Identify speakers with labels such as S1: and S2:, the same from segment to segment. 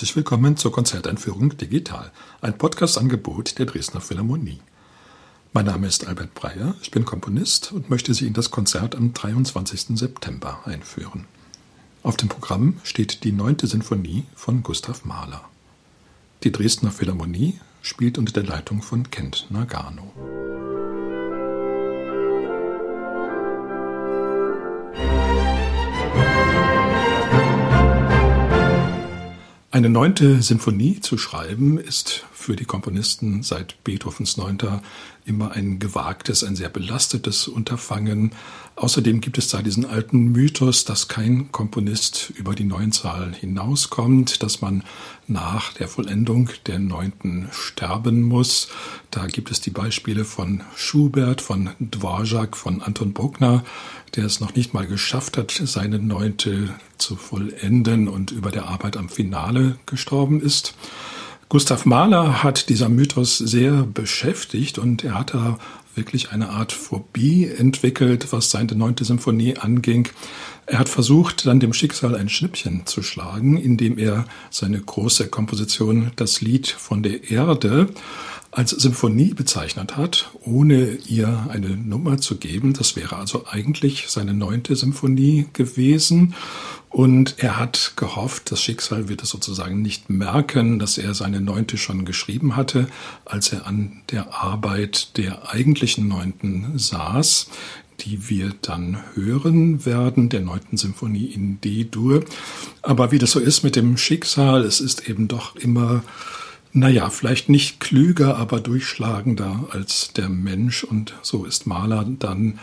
S1: herzlich willkommen zur Konzerteinführung Digital, ein Podcast-Angebot der Dresdner Philharmonie. Mein Name ist Albert Breyer, ich bin Komponist und möchte Sie in das Konzert am 23. September einführen. Auf dem Programm steht die neunte Sinfonie von Gustav Mahler. Die Dresdner Philharmonie spielt unter der Leitung von Kent Nagano. Eine neunte Symphonie zu schreiben, ist für die Komponisten seit Beethovens Neunter immer ein gewagtes, ein sehr belastetes Unterfangen. Außerdem gibt es da diesen alten Mythos, dass kein Komponist über die Neunzahl hinauskommt, dass man nach der Vollendung der Neunten sterben muss. Da gibt es die Beispiele von Schubert, von Dvorak, von Anton Bruckner, der es noch nicht mal geschafft hat, seine Neunte zu vollenden und über der Arbeit am Finale gestorben ist. Gustav Mahler hat dieser Mythos sehr beschäftigt und er hat da wirklich eine Art Phobie entwickelt, was seine neunte Symphonie anging. Er hat versucht, dann dem Schicksal ein Schnippchen zu schlagen, indem er seine große Komposition Das Lied von der Erde als Symphonie bezeichnet hat, ohne ihr eine Nummer zu geben. Das wäre also eigentlich seine neunte Symphonie gewesen. Und er hat gehofft, das Schicksal wird es sozusagen nicht merken, dass er seine Neunte schon geschrieben hatte, als er an der Arbeit der eigentlichen Neunten saß, die wir dann hören werden, der Neunten Symphonie in D-Dur. Aber wie das so ist mit dem Schicksal, es ist eben doch immer naja, vielleicht nicht klüger, aber durchschlagender als der Mensch. Und so ist Mahler dann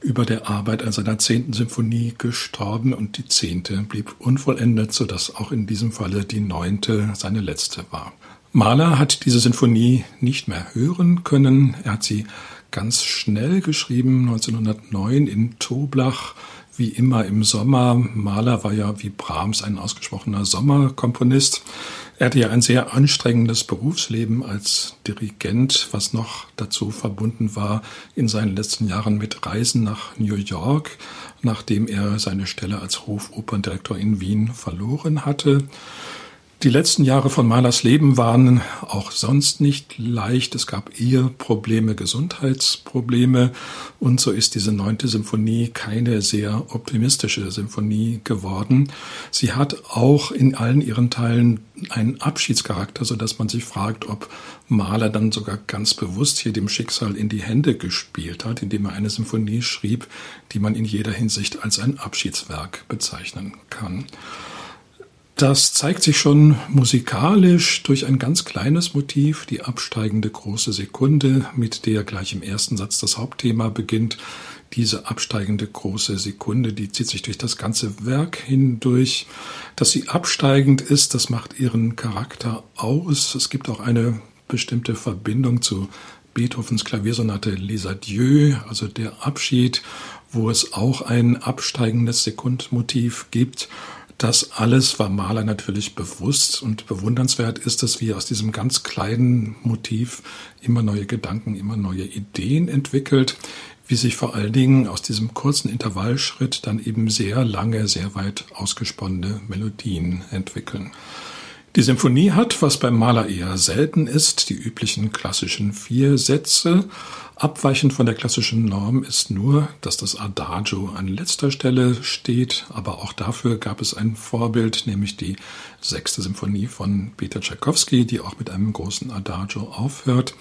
S1: über der Arbeit an seiner zehnten Symphonie gestorben und die zehnte blieb unvollendet, sodass auch in diesem Falle die neunte seine letzte war. Mahler hat diese Sinfonie nicht mehr hören können. Er hat sie ganz schnell geschrieben, 1909 in Toblach, wie immer im Sommer. Mahler war ja wie Brahms ein ausgesprochener Sommerkomponist. Er hatte ja ein sehr anstrengendes Berufsleben als Dirigent, was noch dazu verbunden war in seinen letzten Jahren mit Reisen nach New York, nachdem er seine Stelle als Hofoperndirektor in Wien verloren hatte. Die letzten Jahre von Mahlers Leben waren auch sonst nicht leicht. Es gab Eheprobleme, Gesundheitsprobleme und so ist diese neunte Symphonie keine sehr optimistische Symphonie geworden. Sie hat auch in allen ihren Teilen einen Abschiedscharakter, so dass man sich fragt, ob Mahler dann sogar ganz bewusst hier dem Schicksal in die Hände gespielt hat, indem er eine Symphonie schrieb, die man in jeder Hinsicht als ein Abschiedswerk bezeichnen kann. Das zeigt sich schon musikalisch durch ein ganz kleines Motiv, die absteigende große Sekunde, mit der gleich im ersten Satz das Hauptthema beginnt. Diese absteigende große Sekunde, die zieht sich durch das ganze Werk hindurch. Dass sie absteigend ist, das macht ihren Charakter aus. Es gibt auch eine bestimmte Verbindung zu Beethovens Klaviersonate Les Adieux, also der Abschied, wo es auch ein absteigendes Sekundmotiv gibt. Das alles war Maler natürlich bewusst und bewundernswert ist es, wie aus diesem ganz kleinen Motiv immer neue Gedanken, immer neue Ideen entwickelt, wie sich vor allen Dingen aus diesem kurzen Intervallschritt dann eben sehr lange, sehr weit ausgesponnene Melodien entwickeln. Die Symphonie hat, was beim Maler eher selten ist, die üblichen klassischen vier Sätze. Abweichend von der klassischen Norm ist nur, dass das Adagio an letzter Stelle steht, aber auch dafür gab es ein Vorbild, nämlich die sechste Symphonie von Peter Tchaikovsky, die auch mit einem großen Adagio aufhört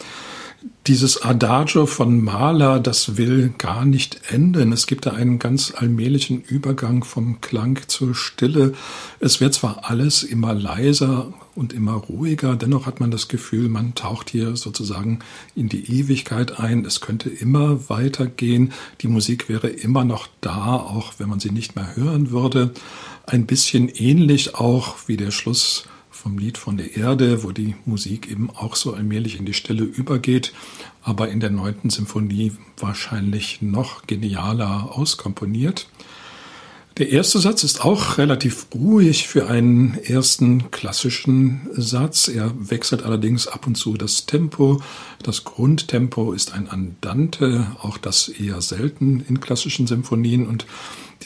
S1: dieses Adagio von Mahler, das will gar nicht enden. Es gibt da einen ganz allmählichen Übergang vom Klang zur Stille. Es wird zwar alles immer leiser und immer ruhiger, dennoch hat man das Gefühl, man taucht hier sozusagen in die Ewigkeit ein. Es könnte immer weitergehen. Die Musik wäre immer noch da, auch wenn man sie nicht mehr hören würde. Ein bisschen ähnlich auch wie der Schluss vom Lied von der Erde, wo die Musik eben auch so allmählich in die Stille übergeht, aber in der neunten Symphonie wahrscheinlich noch genialer auskomponiert. Der erste Satz ist auch relativ ruhig für einen ersten klassischen Satz. Er wechselt allerdings ab und zu das Tempo. Das Grundtempo ist ein Andante, auch das eher selten in klassischen Symphonien. Und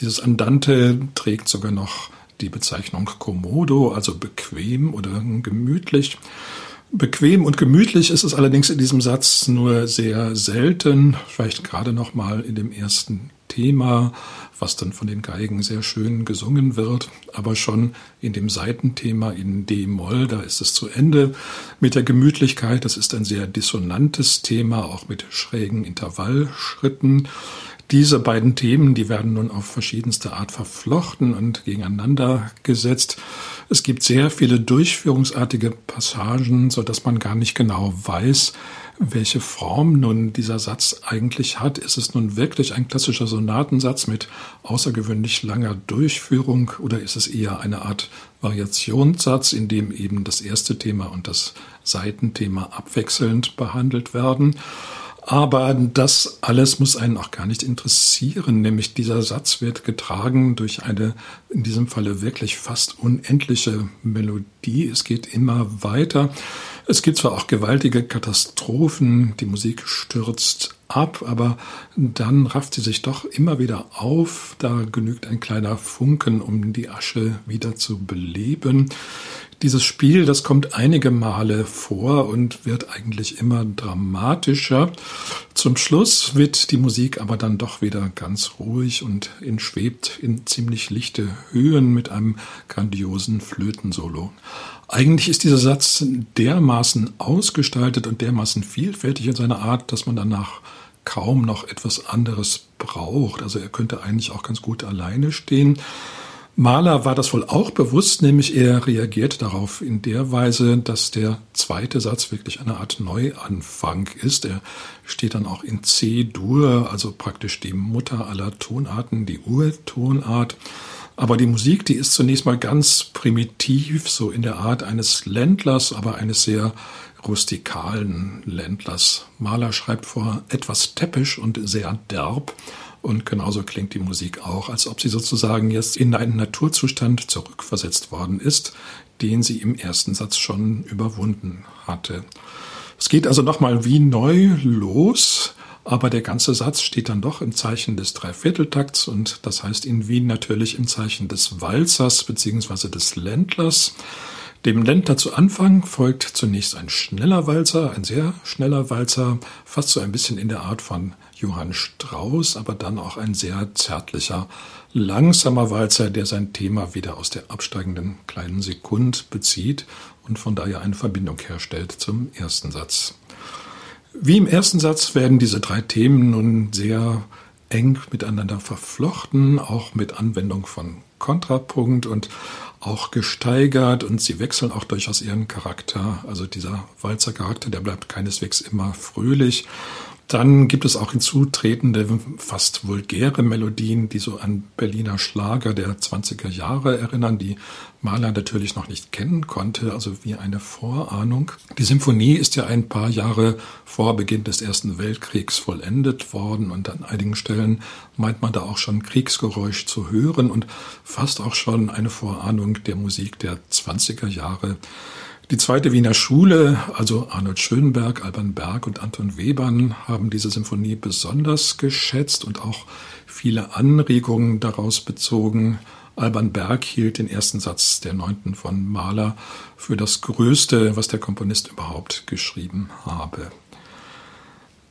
S1: dieses Andante trägt sogar noch die Bezeichnung Komodo, also bequem oder gemütlich. Bequem und gemütlich ist es allerdings in diesem Satz nur sehr selten, vielleicht gerade noch mal in dem ersten Thema, was dann von den Geigen sehr schön gesungen wird, aber schon in dem Seitenthema in D-Moll, da ist es zu Ende mit der Gemütlichkeit. Das ist ein sehr dissonantes Thema, auch mit schrägen Intervallschritten. Diese beiden Themen, die werden nun auf verschiedenste Art verflochten und gegeneinander gesetzt. Es gibt sehr viele durchführungsartige Passagen, so dass man gar nicht genau weiß, welche Form nun dieser Satz eigentlich hat. Ist es nun wirklich ein klassischer Sonatensatz mit außergewöhnlich langer Durchführung oder ist es eher eine Art Variationssatz, in dem eben das erste Thema und das Seitenthema abwechselnd behandelt werden? Aber das alles muss einen auch gar nicht interessieren, nämlich dieser Satz wird getragen durch eine in diesem Falle wirklich fast unendliche Melodie. Es geht immer weiter. Es gibt zwar auch gewaltige Katastrophen, die Musik stürzt ab, aber dann rafft sie sich doch immer wieder auf. Da genügt ein kleiner Funken, um die Asche wieder zu beleben. Dieses Spiel, das kommt einige Male vor und wird eigentlich immer dramatischer. Zum Schluss wird die Musik aber dann doch wieder ganz ruhig und in, schwebt in ziemlich lichte Höhen mit einem grandiosen Flötensolo. Eigentlich ist dieser Satz dermaßen ausgestaltet und dermaßen vielfältig in seiner Art, dass man danach kaum noch etwas anderes braucht. Also er könnte eigentlich auch ganz gut alleine stehen. Mahler war das wohl auch bewusst, nämlich er reagiert darauf in der Weise, dass der zweite Satz wirklich eine Art Neuanfang ist. Er steht dann auch in C-Dur, also praktisch die Mutter aller Tonarten, die Urtonart. Aber die Musik, die ist zunächst mal ganz primitiv, so in der Art eines Ländlers, aber eines sehr rustikalen Ländlers. Mahler schreibt vor etwas täppisch und sehr derb. Und genauso klingt die Musik auch, als ob sie sozusagen jetzt in einen Naturzustand zurückversetzt worden ist, den sie im ersten Satz schon überwunden hatte. Es geht also nochmal wie neu los, aber der ganze Satz steht dann doch im Zeichen des Dreivierteltakts und das heißt in Wien natürlich im Zeichen des Walzers bzw. des Ländlers. Dem Ländler zu Anfang folgt zunächst ein schneller Walzer, ein sehr schneller Walzer, fast so ein bisschen in der Art von Johann Strauss, aber dann auch ein sehr zärtlicher, langsamer Walzer, der sein Thema wieder aus der absteigenden kleinen Sekund bezieht und von daher eine Verbindung herstellt zum ersten Satz. Wie im ersten Satz werden diese drei Themen nun sehr eng miteinander verflochten, auch mit Anwendung von Kontrapunkt und auch gesteigert und sie wechseln auch durchaus ihren Charakter. Also dieser Walzercharakter, der bleibt keineswegs immer fröhlich dann gibt es auch hinzutretende, fast vulgäre Melodien, die so an Berliner Schlager der 20er Jahre erinnern, die Mahler natürlich noch nicht kennen konnte, also wie eine Vorahnung. Die Symphonie ist ja ein paar Jahre vor Beginn des Ersten Weltkriegs vollendet worden und an einigen Stellen meint man da auch schon Kriegsgeräusch zu hören und fast auch schon eine Vorahnung der Musik der 20er Jahre. Die zweite Wiener Schule, also Arnold Schönberg, Alban Berg und Anton Webern, haben diese Symphonie besonders geschätzt und auch viele Anregungen daraus bezogen. Alban Berg hielt den ersten Satz der neunten von Mahler für das Größte, was der Komponist überhaupt geschrieben habe.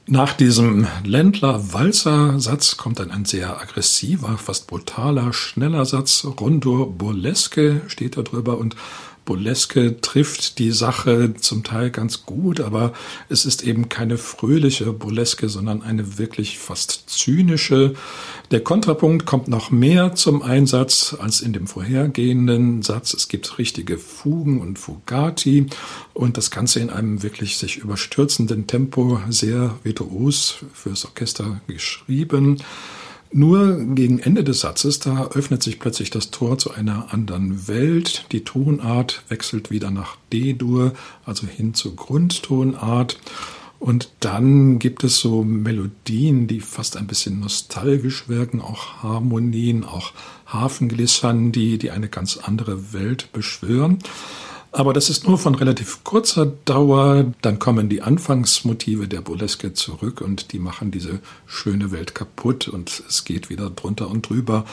S1: Nach diesem Ländler-Walzer-Satz kommt dann ein sehr aggressiver, fast brutaler, schneller Satz. Rondur Burlesque steht da drüber und Burleske trifft die Sache zum Teil ganz gut, aber es ist eben keine fröhliche Burleske, sondern eine wirklich fast zynische. Der Kontrapunkt kommt noch mehr zum Einsatz als in dem vorhergehenden Satz. Es gibt richtige Fugen und Fugati und das Ganze in einem wirklich sich überstürzenden Tempo sehr virtuos fürs Orchester geschrieben. Nur gegen Ende des Satzes, da öffnet sich plötzlich das Tor zu einer anderen Welt. Die Tonart wechselt wieder nach D-Dur, also hin zur Grundtonart. Und dann gibt es so Melodien, die fast ein bisschen nostalgisch wirken, auch Harmonien, auch Hafenglissern, die, die eine ganz andere Welt beschwören. Aber das ist nur von relativ kurzer Dauer. Dann kommen die Anfangsmotive der Burleske zurück und die machen diese schöne Welt kaputt und es geht wieder drunter und drüber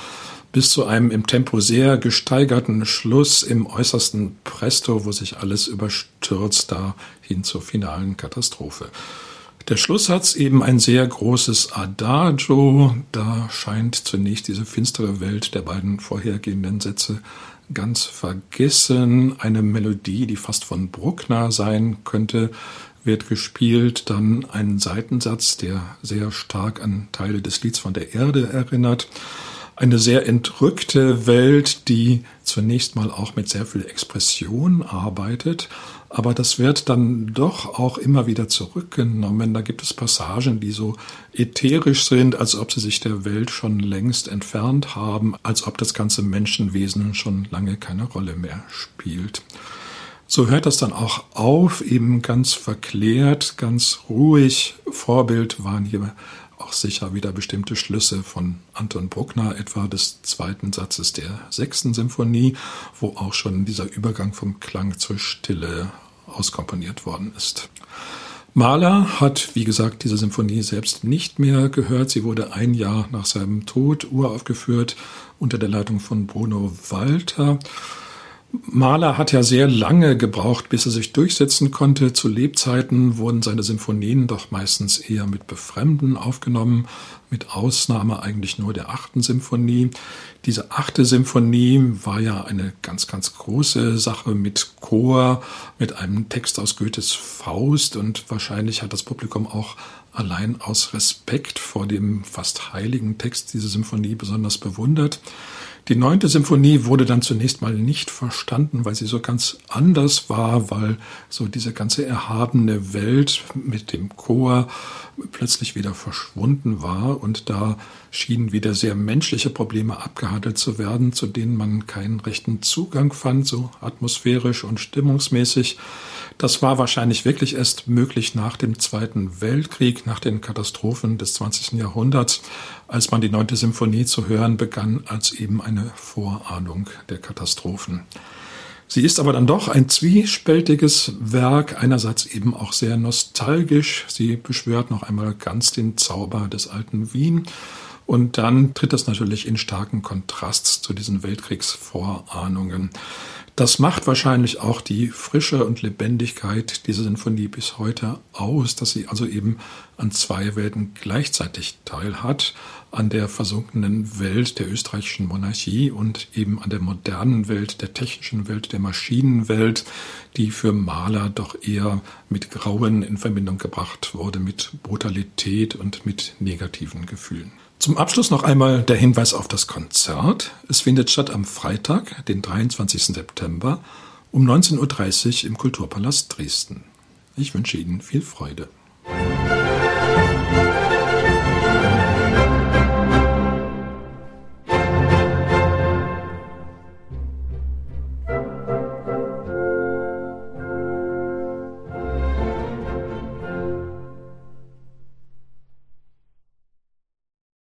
S1: bis zu einem im Tempo sehr gesteigerten Schluss im äußersten Presto, wo sich alles überstürzt, da hin zur finalen Katastrophe. Der Schlusssatz eben ein sehr großes Adagio. Da scheint zunächst diese finstere Welt der beiden vorhergehenden Sätze ganz vergessen. Eine Melodie, die fast von Bruckner sein könnte, wird gespielt. Dann ein Seitensatz, der sehr stark an Teile des Lieds von der Erde erinnert. Eine sehr entrückte Welt, die zunächst mal auch mit sehr viel Expression arbeitet, aber das wird dann doch auch immer wieder zurückgenommen. Da gibt es Passagen, die so ätherisch sind, als ob sie sich der Welt schon längst entfernt haben, als ob das ganze Menschenwesen schon lange keine Rolle mehr spielt. So hört das dann auch auf, eben ganz verklärt, ganz ruhig. Vorbild waren hier auch sicher wieder bestimmte Schlüsse von Anton Bruckner, etwa des zweiten Satzes der sechsten Symphonie, wo auch schon dieser Übergang vom Klang zur Stille auskomponiert worden ist. Mahler hat, wie gesagt, diese Symphonie selbst nicht mehr gehört. Sie wurde ein Jahr nach seinem Tod uraufgeführt unter der Leitung von Bruno Walter. Mahler hat ja sehr lange gebraucht, bis er sich durchsetzen konnte. Zu Lebzeiten wurden seine Symphonien doch meistens eher mit Befremden aufgenommen, mit Ausnahme eigentlich nur der achten Symphonie. Diese achte Symphonie war ja eine ganz, ganz große Sache mit Chor, mit einem Text aus Goethes Faust und wahrscheinlich hat das Publikum auch allein aus Respekt vor dem fast heiligen Text diese Symphonie besonders bewundert. Die neunte Symphonie wurde dann zunächst mal nicht verstanden, weil sie so ganz anders war, weil so diese ganze erhabene Welt mit dem Chor plötzlich wieder verschwunden war und da schienen wieder sehr menschliche Probleme abgehandelt zu werden, zu denen man keinen rechten Zugang fand, so atmosphärisch und stimmungsmäßig. Das war wahrscheinlich wirklich erst möglich nach dem Zweiten Weltkrieg, nach den Katastrophen des 20. Jahrhunderts, als man die neunte Symphonie zu hören begann, als eben eine Vorahnung der Katastrophen. Sie ist aber dann doch ein zwiespältiges Werk, einerseits eben auch sehr nostalgisch. Sie beschwört noch einmal ganz den Zauber des alten Wien. Und dann tritt das natürlich in starken Kontrast zu diesen Weltkriegsvorahnungen. Das macht wahrscheinlich auch die Frische und Lebendigkeit dieser Sinfonie bis heute aus, dass sie also eben an zwei Welten gleichzeitig teilhat, an der versunkenen Welt der österreichischen Monarchie und eben an der modernen Welt, der technischen Welt, der Maschinenwelt, die für Maler doch eher mit Grauen in Verbindung gebracht wurde, mit Brutalität und mit negativen Gefühlen. Zum Abschluss noch einmal der Hinweis auf das Konzert. Es findet statt am Freitag, den 23. September um 19.30 Uhr im Kulturpalast Dresden. Ich wünsche Ihnen viel Freude.